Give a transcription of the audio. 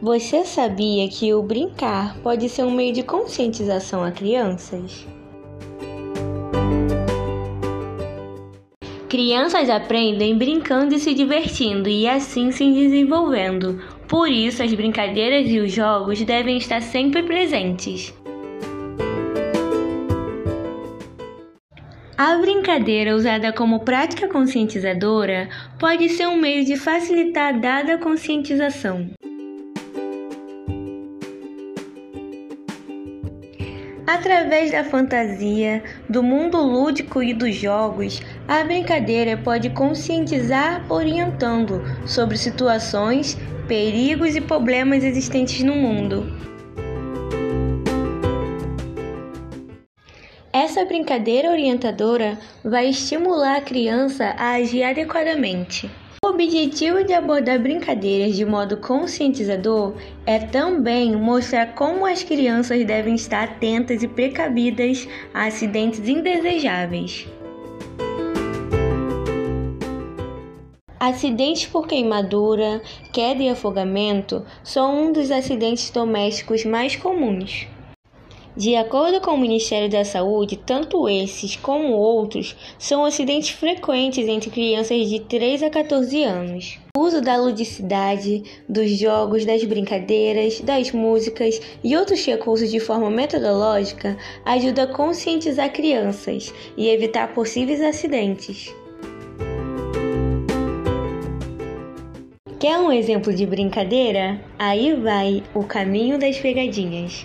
Você sabia que o brincar pode ser um meio de conscientização a crianças? Crianças aprendem brincando e se divertindo e assim se desenvolvendo. Por isso, as brincadeiras e os jogos devem estar sempre presentes. A brincadeira usada como prática conscientizadora pode ser um meio de facilitar a dada conscientização. Através da fantasia, do mundo lúdico e dos jogos, a brincadeira pode conscientizar orientando sobre situações, perigos e problemas existentes no mundo. Essa brincadeira orientadora vai estimular a criança a agir adequadamente. O objetivo de abordar brincadeiras de modo conscientizador é também mostrar como as crianças devem estar atentas e precavidas a acidentes indesejáveis. Acidentes por queimadura, queda e afogamento são um dos acidentes domésticos mais comuns. De acordo com o Ministério da Saúde, tanto esses como outros são acidentes frequentes entre crianças de 3 a 14 anos. O uso da ludicidade, dos jogos, das brincadeiras, das músicas e outros recursos de forma metodológica ajuda a conscientizar crianças e evitar possíveis acidentes. Quer um exemplo de brincadeira? Aí vai o caminho das pegadinhas.